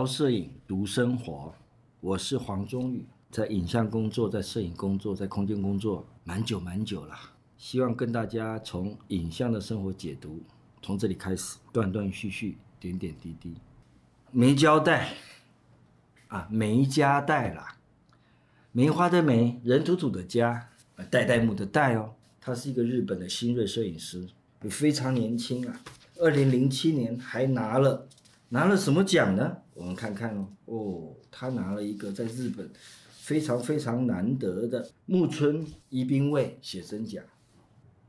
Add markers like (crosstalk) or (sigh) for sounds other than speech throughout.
聊摄影，读生活。我是黄忠宇，在影像工作，在摄影工作，在空间工作，蛮久蛮久了。希望跟大家从影像的生活解读，从这里开始，断断续续，点点滴滴。没交代啊，没家带啦。梅花的梅，人土土的家，代代木的代哦。他是一个日本的新锐摄影师，也非常年轻啊。二零零七年还拿了。拿了什么奖呢？我们看看哦。哦，他拿了一个在日本非常非常难得的木村伊兵卫写真奖。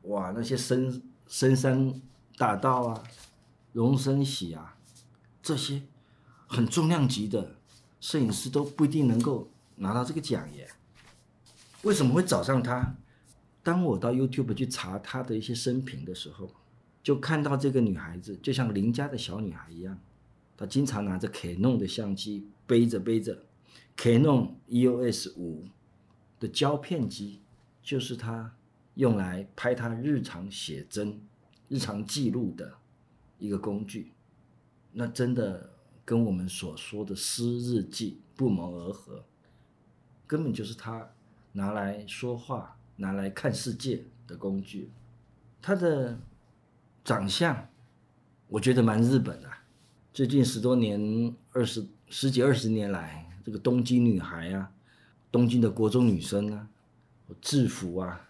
哇，那些深深山大道啊，荣升喜啊，这些很重量级的摄影师都不一定能够拿到这个奖耶。为什么会找上他？当我到 YouTube 去查他的一些生平的时候，就看到这个女孩子就像邻家的小女孩一样。他经常拿着 Canon 的相机，背着背着 Canon EOS 五的胶片机，就是他用来拍他日常写真、日常记录的一个工具。那真的跟我们所说的私日记不谋而合，根本就是他拿来说话、拿来看世界的工具。他的长相，我觉得蛮日本的。最近十多年、二十十几二十年来，这个东京女孩啊，东京的国中女生啊，制服啊，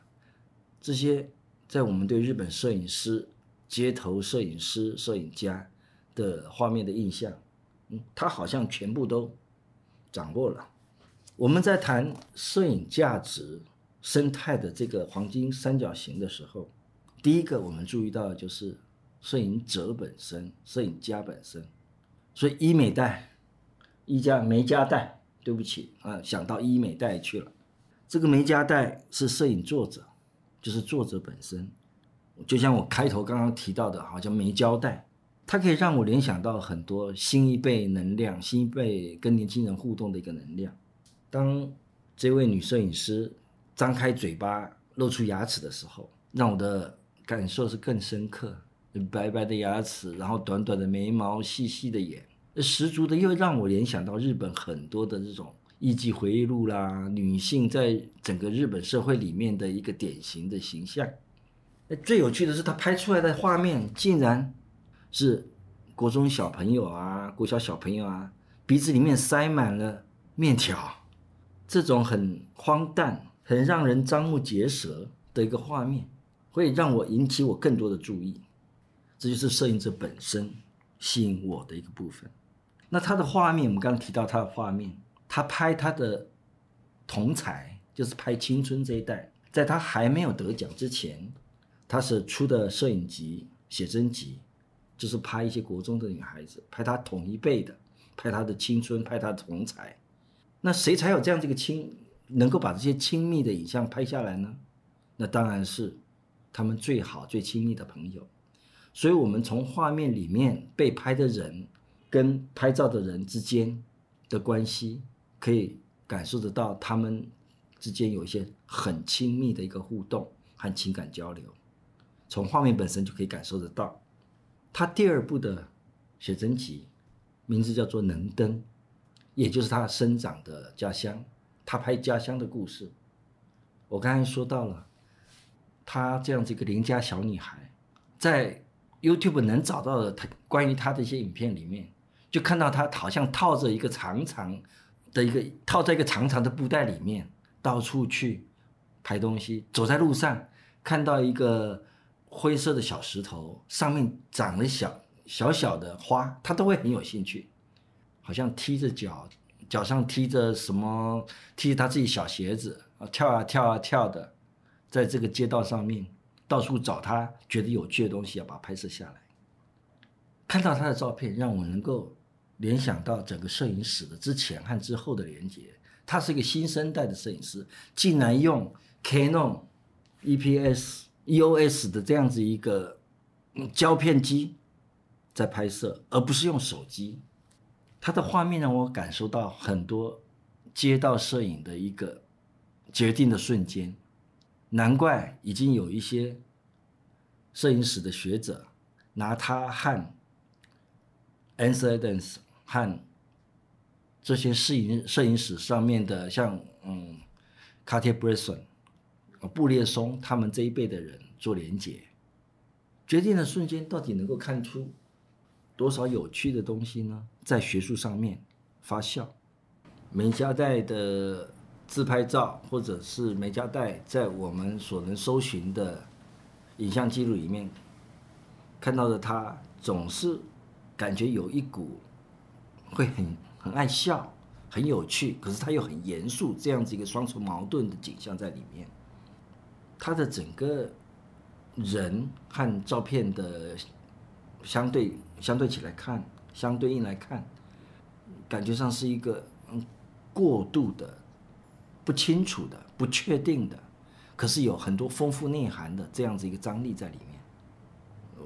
这些在我们对日本摄影师、街头摄影师、摄影家的画面的印象，嗯，他好像全部都掌握了。我们在谈摄影价值生态的这个黄金三角形的时候，第一个我们注意到的就是。摄影者本身，摄影家本身，所以医美带，医家没家带，对不起啊，想到医美带去了。这个没家带是摄影作者，就是作者本身。就像我开头刚刚提到的，好像没交代，它可以让我联想到很多新一辈能量，新一辈跟年轻人互动的一个能量。当这位女摄影师张开嘴巴露出牙齿的时候，让我的感受是更深刻。白白的牙齿，然后短短的眉毛，细细的眼，十足的又让我联想到日本很多的这种艺伎回忆录啦，女性在整个日本社会里面的一个典型的形象。最有趣的是，他拍出来的画面竟然是国中小朋友啊，国小小朋友啊，鼻子里面塞满了面条，这种很荒诞、很让人瞠目结舌的一个画面，会让我引起我更多的注意。这就是摄影者本身吸引我的一个部分。那他的画面，我们刚刚提到他的画面，他拍他的同才，就是拍青春这一代，在他还没有得奖之前，他是出的摄影集、写真集，就是拍一些国中的女孩子，拍他同一辈的，拍他的青春，拍他的同才。那谁才有这样这个亲，能够把这些亲密的影像拍下来呢？那当然是他们最好最亲密的朋友。所以，我们从画面里面被拍的人跟拍照的人之间的关系，可以感受得到他们之间有一些很亲密的一个互动和情感交流。从画面本身就可以感受得到。他第二部的写真集名字叫做《能登》，也就是他生长的家乡，他拍家乡的故事。我刚才说到了，他这样子一个邻家小女孩，在。YouTube 能找到的他关于他的一些影片里面，就看到他好像套着一个长长的一个套在一个长长的布袋里面，到处去拍东西。走在路上看到一个灰色的小石头，上面长了小小小的花，他都会很有兴趣，好像踢着脚，脚上踢着什么，踢着他自己小鞋子啊，跳啊跳啊跳的，在这个街道上面。到处找他觉得有趣的东西，要把它拍摄下来。看到他的照片，让我能够联想到整个摄影史的之前和之后的连接。他是一个新生代的摄影师，竟然用 Canon EPS EOS 的这样子一个胶片机在拍摄，而不是用手机。他的画面让我感受到很多街道摄影的一个决定的瞬间。难怪已经有一些摄影史的学者拿他和 Ansel Adams 和这些摄影摄影史上面的，像嗯，卡铁布列松、布列松他们这一辈的人做连接，决定的瞬间到底能够看出多少有趣的东西呢？在学术上面发酵，梅加代的自拍照，或者是梅加代在我们所能搜寻的影像记录里面看到的他，总是感觉有一股会很。很爱笑，很有趣，可是他又很严肃，这样子一个双重矛盾的景象在里面。他的整个人和照片的相对相对起来看，相对应来看，感觉上是一个嗯过度的、不清楚的、不确定的，可是有很多丰富内涵的这样子一个张力在里面，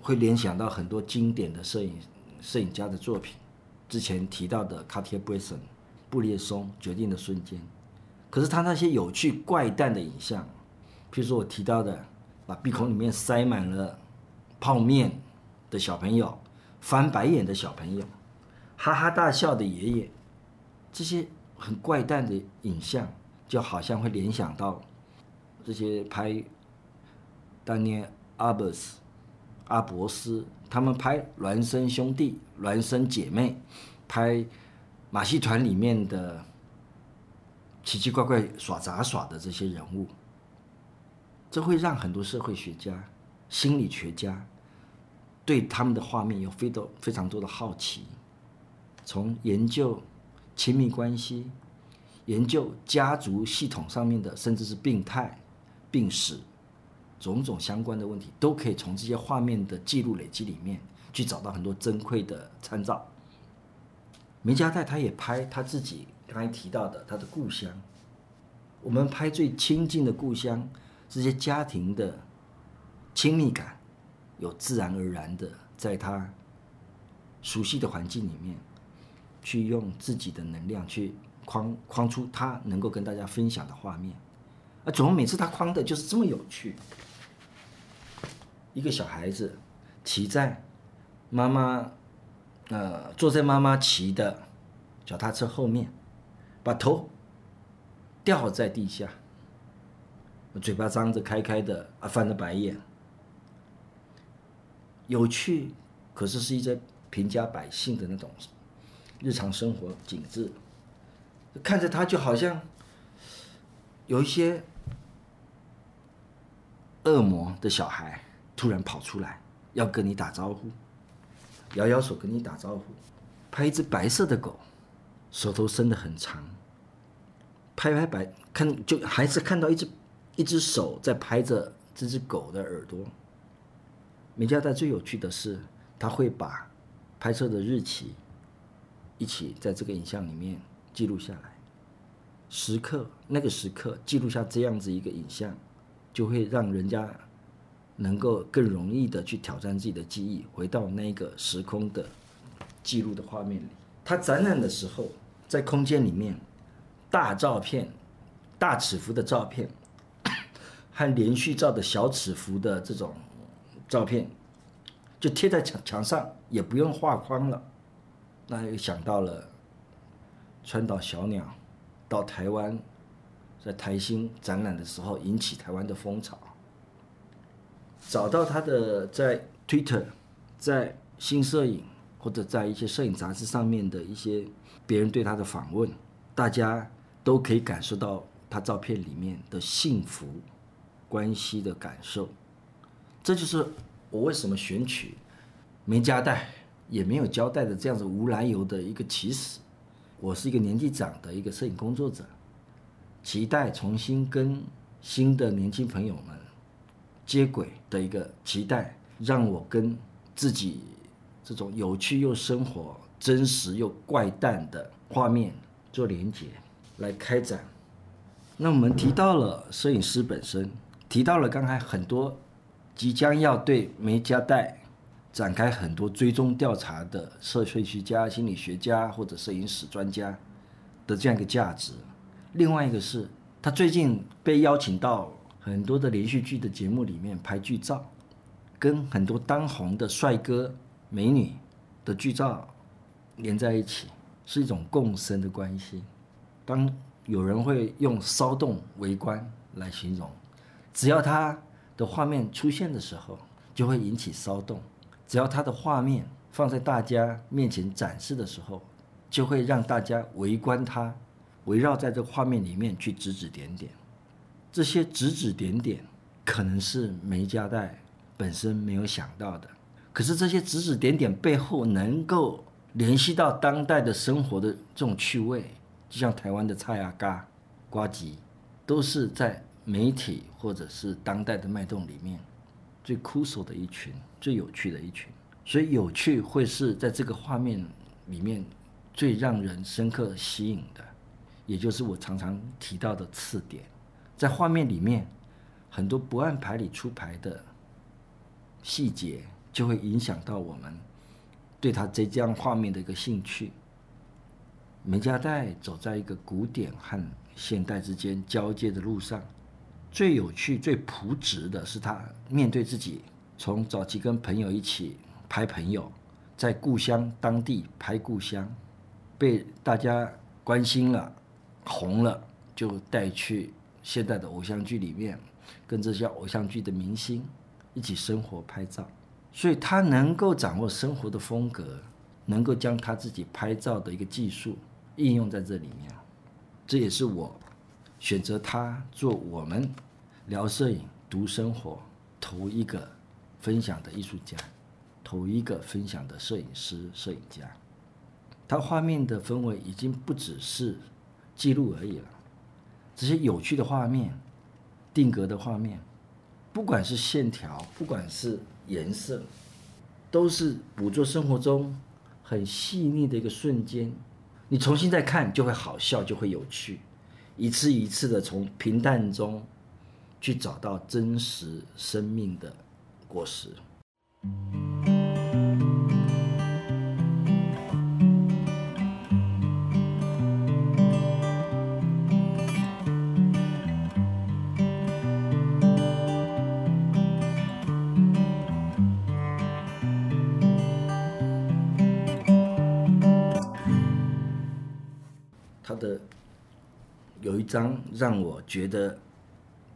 会联想到很多经典的摄影摄影家的作品。之前提到的卡铁布列松、布列松决定的瞬间，可是他那些有趣怪诞的影像，譬如说我提到的，把鼻孔里面塞满了泡面的小朋友，翻白眼的小朋友，哈哈大笑的爷爷，这些很怪诞的影像，就好像会联想到这些拍当年阿伯斯。阿伯斯他们拍《孪生兄弟》《孪生姐妹》，拍马戏团里面的奇奇怪怪耍杂耍的这些人物，这会让很多社会学家、心理学家对他们的画面有非多非常多的好奇。从研究亲密关系、研究家族系统上面的，甚至是病态、病史。种种相关的问题，都可以从这些画面的记录累积里面去找到很多珍贵的参照。梅家代他也拍他自己刚才提到的他的故乡，我们拍最亲近的故乡，这些家庭的亲密感，有自然而然的在他熟悉的环境里面，去用自己的能量去框框出他能够跟大家分享的画面，啊，怎么每次他框的就是这么有趣。一个小孩子骑在妈妈，呃，坐在妈妈骑的脚踏车后面，把头掉在地下，嘴巴张着开开的啊，翻着白眼，有趣，可是是一些平家百姓的那种日常生活景致，看着他就好像有一些恶魔的小孩。突然跑出来要跟你打招呼，摇摇手跟你打招呼，拍一只白色的狗，手头伸得很长，拍拍白看就还是看到一只一只手在拍着这只狗的耳朵。美加代最有趣的是，他会把拍摄的日期一起在这个影像里面记录下来，时刻那个时刻记录下这样子一个影像，就会让人家。能够更容易的去挑战自己的记忆，回到那个时空的记录的画面里。他展览的时候，在空间里面，大照片、大尺幅的照片 (coughs) 和连续照的小尺幅的这种照片，就贴在墙墙上，也不用画框了。那又想到了川岛小鸟到台湾，在台新展览的时候，引起台湾的风潮。找到他的在 Twitter，在新摄影或者在一些摄影杂志上面的一些别人对他的访问，大家都可以感受到他照片里面的幸福关系的感受。这就是我为什么选取没交代也没有交代的这样子无来由的一个起始。我是一个年纪长的一个摄影工作者，期待重新跟新的年轻朋友们。接轨的一个期待，让我跟自己这种有趣又生活、真实又怪诞的画面做连接，来开展。那我们提到了摄影师本身，提到了刚才很多即将要对梅加代展开很多追踪调查的社会学家、心理学家或者摄影史专家的这样一个价值。另外一个是他最近被邀请到。很多的连续剧的节目里面拍剧照，跟很多当红的帅哥美女的剧照连在一起，是一种共生的关系。当有人会用骚动围观来形容，只要他的画面出现的时候，就会引起骚动；只要他的画面放在大家面前展示的时候，就会让大家围观他，围绕在这画面里面去指指点点。这些指指点点，可能是梅家代本身没有想到的。可是这些指指点点背后能够联系到当代的生活的这种趣味，就像台湾的菜啊嘎、瓜吉，都是在媒体或者是当代的脉动里面最酷手的一群、最有趣的一群。所以有趣会是在这个画面里面最让人深刻吸引的，也就是我常常提到的次点，在画面里面很多不按牌理出牌的细节。就会影响到我们对他这张画面的一个兴趣。梅家代走在一个古典和现代之间交界的路上，最有趣、最朴实的是他面对自己，从早期跟朋友一起拍朋友，在故乡当地拍故乡，被大家关心了、红了，就带去现代的偶像剧里面，跟这些偶像剧的明星一起生活拍照。所以他能够掌握生活的风格，能够将他自己拍照的一个技术应用在这里面，这也是我选择他做我们聊摄影、读生活头一个分享的艺术家，头一个分享的摄影师、摄影家。他画面的氛围已经不只是记录而已了，这些有趣的画面、定格的画面，不管是线条，不管是。颜色都是捕捉生活中很细腻的一个瞬间，你重新再看就会好笑，就会有趣，一次一次的从平淡中去找到真实生命的果实。有一张让我觉得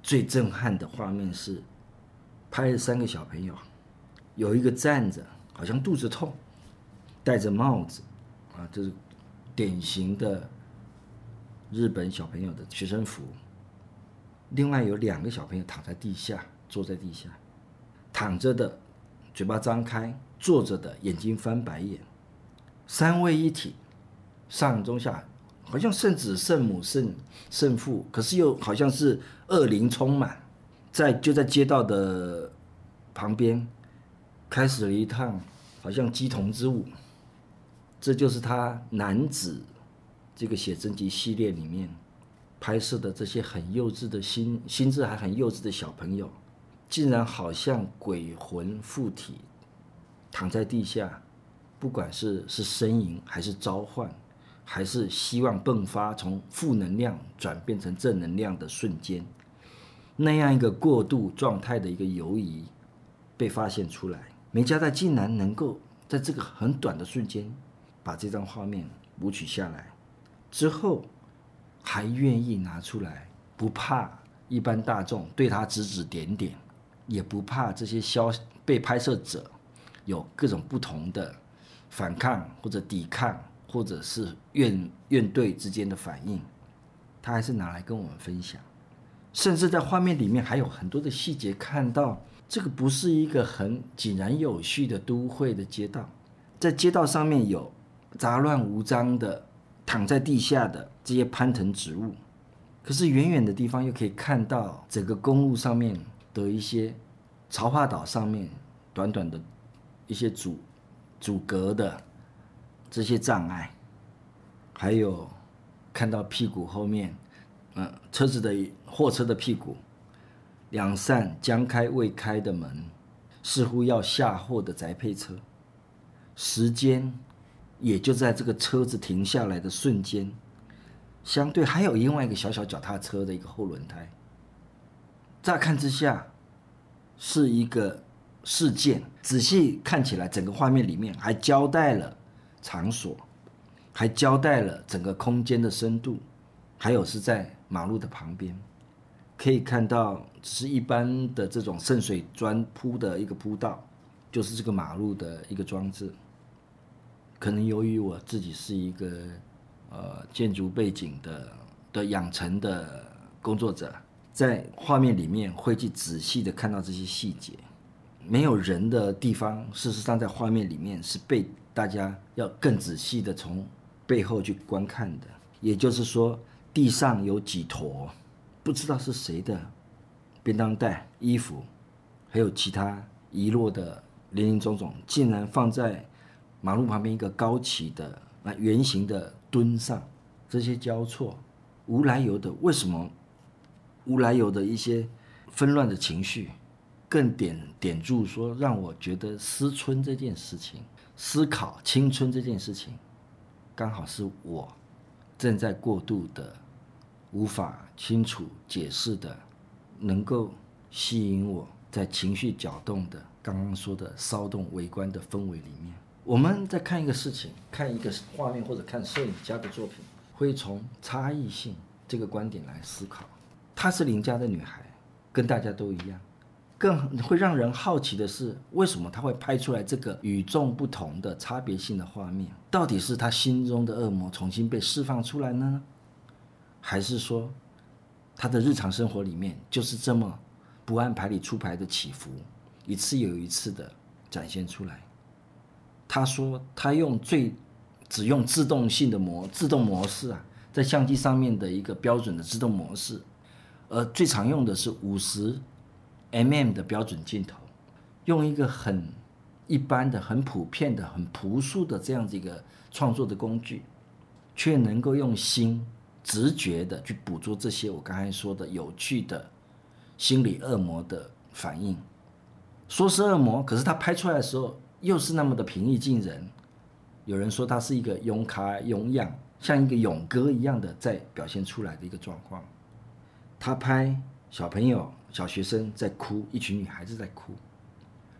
最震撼的画面是，拍了三个小朋友，有一个站着，好像肚子痛，戴着帽子，啊，这是典型的日本小朋友的学生服。另外有两个小朋友躺在地下，坐在地下，躺着的嘴巴张开，坐着的眼睛翻白眼，三位一体，上中下。好像圣子、圣母、圣圣父，可是又好像是恶灵充满，在就在街道的旁边，开始了一趟好像鸡童之舞。这就是他男子这个写真集系列里面拍摄的这些很幼稚的心心智还很幼稚的小朋友，竟然好像鬼魂附体，躺在地下，不管是是呻吟还是召唤。还是希望迸发，从负能量转变成正能量的瞬间，那样一个过渡状态的一个游移被发现出来。梅加代竟然能够在这个很短的瞬间把这张画面捕取下来，之后还愿意拿出来，不怕一般大众对他指指点点，也不怕这些消被拍摄者有各种不同的反抗或者抵抗。或者是院院队之间的反应，他还是拿来跟我们分享。甚至在画面里面还有很多的细节，看到这个不是一个很井然有序的都会的街道，在街道上面有杂乱无章的躺在地下的这些攀藤植物，可是远远的地方又可以看到整个公路上面的一些潮化岛上面短短的一些阻阻隔的。这些障碍，还有看到屁股后面，嗯，车子的货车的屁股，两扇将开未开的门，似乎要下货的宅配车。时间也就在这个车子停下来的瞬间，相对还有另外一个小小脚踏车的一个后轮胎。乍看之下是一个事件，仔细看起来，整个画面里面还交代了。场所，还交代了整个空间的深度，还有是在马路的旁边，可以看到是一般的这种渗水砖铺的一个铺道，就是这个马路的一个装置。可能由于我自己是一个呃建筑背景的的养成的工作者，在画面里面会去仔细的看到这些细节。没有人的地方，事实上在画面里面是被大家要更仔细的从背后去观看的。也就是说，地上有几坨不知道是谁的便当袋、衣服，还有其他遗落的林林总总，竟然放在马路旁边一个高起的那圆形的墩上。这些交错，无来由的，为什么？无来由的一些纷乱的情绪，更点点住说，让我觉得思春这件事情，思考青春这件事情，刚好是我正在过度的、无法清楚解释的，能够吸引我在情绪搅动的刚刚说的骚动围观的氛围里面。我们在看一个事情、看一个画面或者看摄影家的作品，会从差异性这个观点来思考。她是邻家的女孩，跟大家都一样。更会让人好奇的是，为什么他会拍出来这个与众不同的差别性的画面？到底是他心中的恶魔重新被释放出来呢？还是说，他的日常生活里面就是这么不按牌理出牌的起伏，一次又一次的展现出来？他说，他用最只用自动性的模自动模式啊，在相机上面的一个标准的自动模式。而最常用的是五十 mm 的标准镜头，用一个很一般的、很普遍的、很朴素的这样子一个创作的工具，却能够用心直觉的去捕捉这些我刚才说的有趣的心理恶魔的反应。说是恶魔，可是他拍出来的时候又是那么的平易近人。有人说他是一个勇卡勇样，像一个勇哥一样的在表现出来的一个状况。他拍小朋友、小学生在哭，一群女孩子在哭。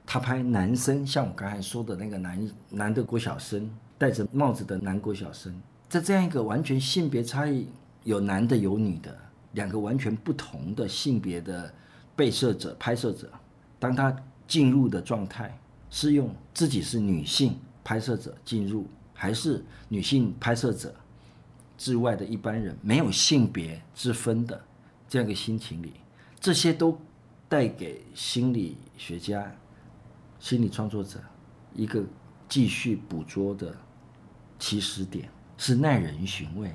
他拍男生，像我刚才说的那个男男的国小生，戴着帽子的男国小生，在这样一个完全性别差异，有男的有女的，两个完全不同的性别的被摄者、拍摄者，当他进入的状态是用自己是女性拍摄者进入，还是女性拍摄者之外的一般人，没有性别之分的。这样一个心情里，这些都带给心理学家、心理创作者一个继续捕捉的起始点，是耐人寻味。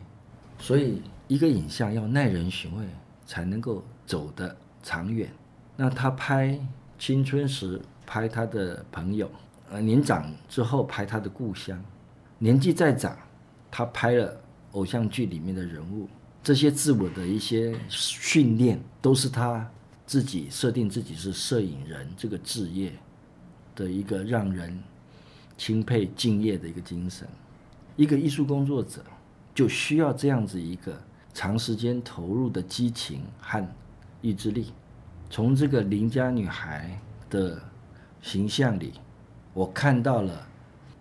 所以，一个影像要耐人寻味，才能够走得长远。那他拍青春时拍他的朋友，呃，年长之后拍他的故乡，年纪再长，他拍了偶像剧里面的人物。这些自我的一些训练，都是他自己设定自己是摄影人这个职业的一个让人钦佩敬业的一个精神。一个艺术工作者就需要这样子一个长时间投入的激情和意志力。从这个邻家女孩的形象里，我看到了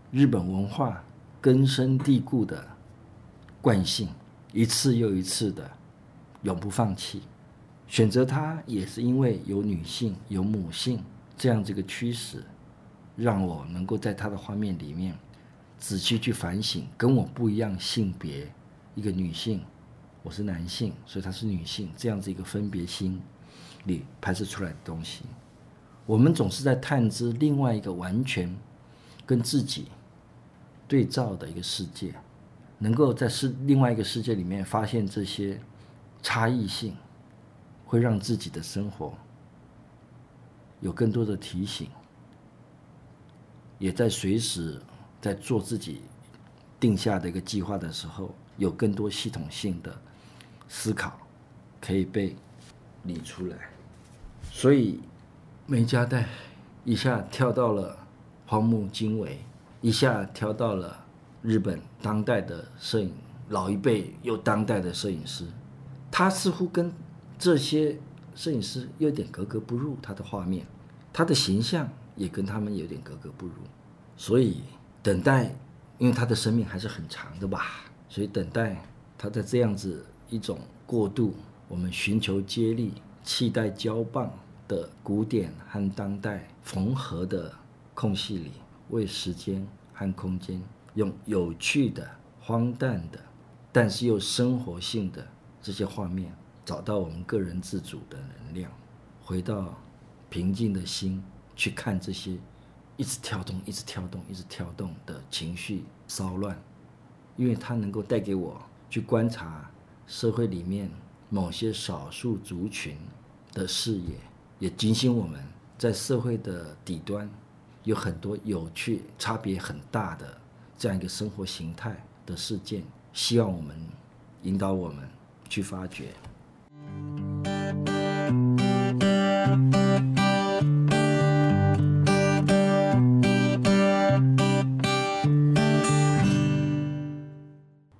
日本文化根深蒂固的惯性。一次又一次的，永不放弃。选择他也是因为有女性、有母性这样这个驱使，让我能够在他的画面里面仔细去反省跟我不一样性别一个女性，我是男性，所以她是女性这样子一个分别心里拍摄出来的东西。我们总是在探知另外一个完全跟自己对照的一个世界。能够在世另外一个世界里面发现这些差异性，会让自己的生活有更多的提醒，也在随时在做自己定下的一个计划的时候，有更多系统性的思考可以被理出来。所以梅加代一下跳到了荒木经惟，一下跳到了。日本当代的摄影老一辈又当代的摄影师，他似乎跟这些摄影师有点格格不入。他的画面，他的形象也跟他们有点格格不入。所以等待因为他的生命还是很长的吧，所以等待他在这样子一种过渡，我们寻求接力、期待交棒的古典和当代缝合的空隙里，为时间和空间用有趣的、荒诞的，但是又生活性的这些画面，找到我们个人自主的能量，回到平静的心去看这些一直跳动、一直跳动、一直跳动的情绪骚乱，因为它能够带给我去观察社会里面某些少数族群的视野，也警醒我们在社会的底端有很多有趣、差别很大的这样一个生活形态的事件。希望我们引导我们去发掘。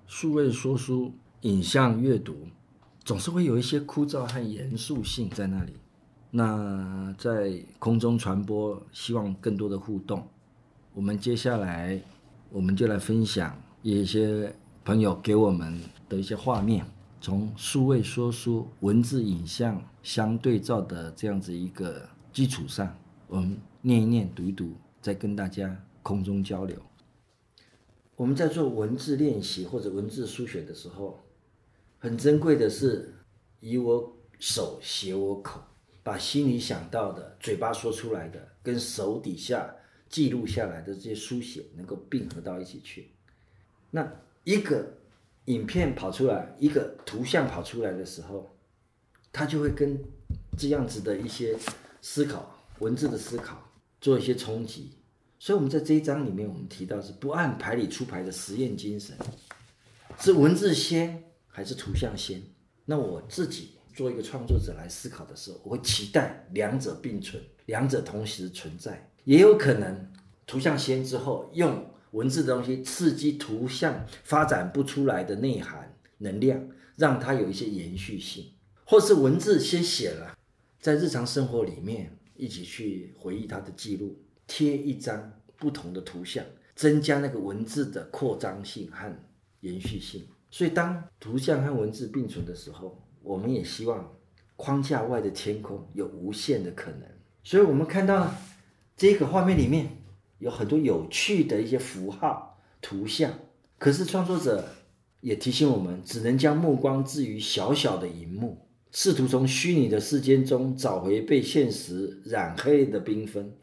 数位说书、影像阅读，总是会有一些枯燥和严肃性在那里。那在空中传播，希望更多的互动。我们接下来，我们就来分享一些。朋友给我们的一些画面，从数位说书、文字、影像相对照的这样子一个基础上，我们念一念、读一读，再跟大家空中交流。我们在做文字练习或者文字书写的时候，很珍贵的是，以我手写我口，把心里想到的、嘴巴说出来的，跟手底下记录下来的这些书写，能够并合到一起去。那。一个影片跑出来，一个图像跑出来的时候，它就会跟这样子的一些思考、文字的思考做一些冲击。所以，我们在这一章里面，我们提到是不按牌理出牌的实验精神，是文字先还是图像先？那我自己做一个创作者来思考的时候，我会期待两者并存，两者同时存在，也有可能图像先之后用。文字的东西刺激图像发展不出来的内涵能量，让它有一些延续性，或是文字先写了，在日常生活里面一起去回忆它的记录，贴一张不同的图像，增加那个文字的扩张性和延续性。所以，当图像和文字并存的时候，我们也希望框架外的天空有无限的可能。所以我们看到这个画面里面。有很多有趣的一些符号、图像，可是创作者也提醒我们，只能将目光置于小小的荧幕，试图从虚拟的世间中找回被现实染黑的缤纷。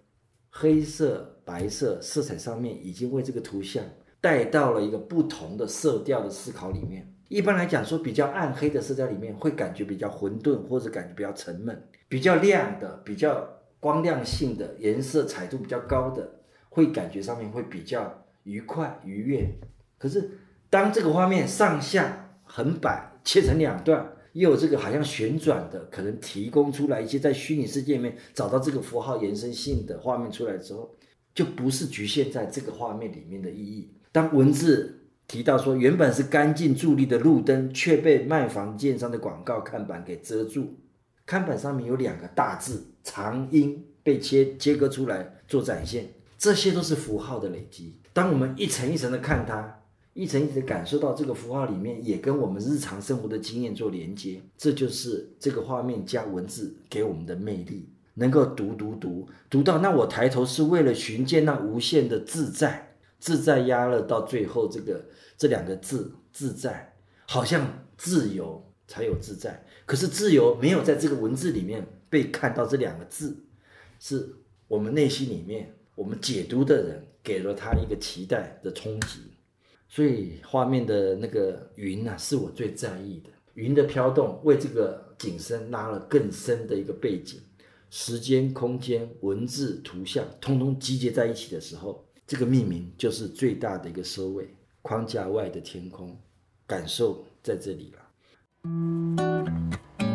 黑色、白色色彩上面已经为这个图像带到了一个不同的色调的思考里面。一般来讲，说比较暗黑的色调里面会感觉比较混沌，或者感觉比较沉闷；比较亮的、比较光亮性的颜色彩度比较高的。会感觉上面会比较愉快愉悦，可是当这个画面上下横摆切成两段，又有这个好像旋转的，可能提供出来一些在虚拟世界里面找到这个符号延伸性的画面出来之后，就不是局限在这个画面里面的意义。当文字提到说原本是干净伫立的路灯，却被卖房建商的广告看板给遮住，看板上面有两个大字“长音”被切切割出来做展现。这些都是符号的累积。当我们一层一层的看它，一层一层感受到这个符号里面也跟我们日常生活的经验做连接，这就是这个画面加文字给我们的魅力。能够读读读读到，那我抬头是为了寻见那无限的自在，自在压了到最后这个这两个字自在，好像自由才有自在，可是自由没有在这个文字里面被看到这两个字，是我们内心里面。我们解读的人给了他一个期待的冲击，所以画面的那个云啊，是我最在意的。云的飘动为这个景深拉了更深的一个背景，时间、空间、文字、图像，通通集结在一起的时候，这个命名就是最大的一个收尾。框架外的天空，感受在这里了。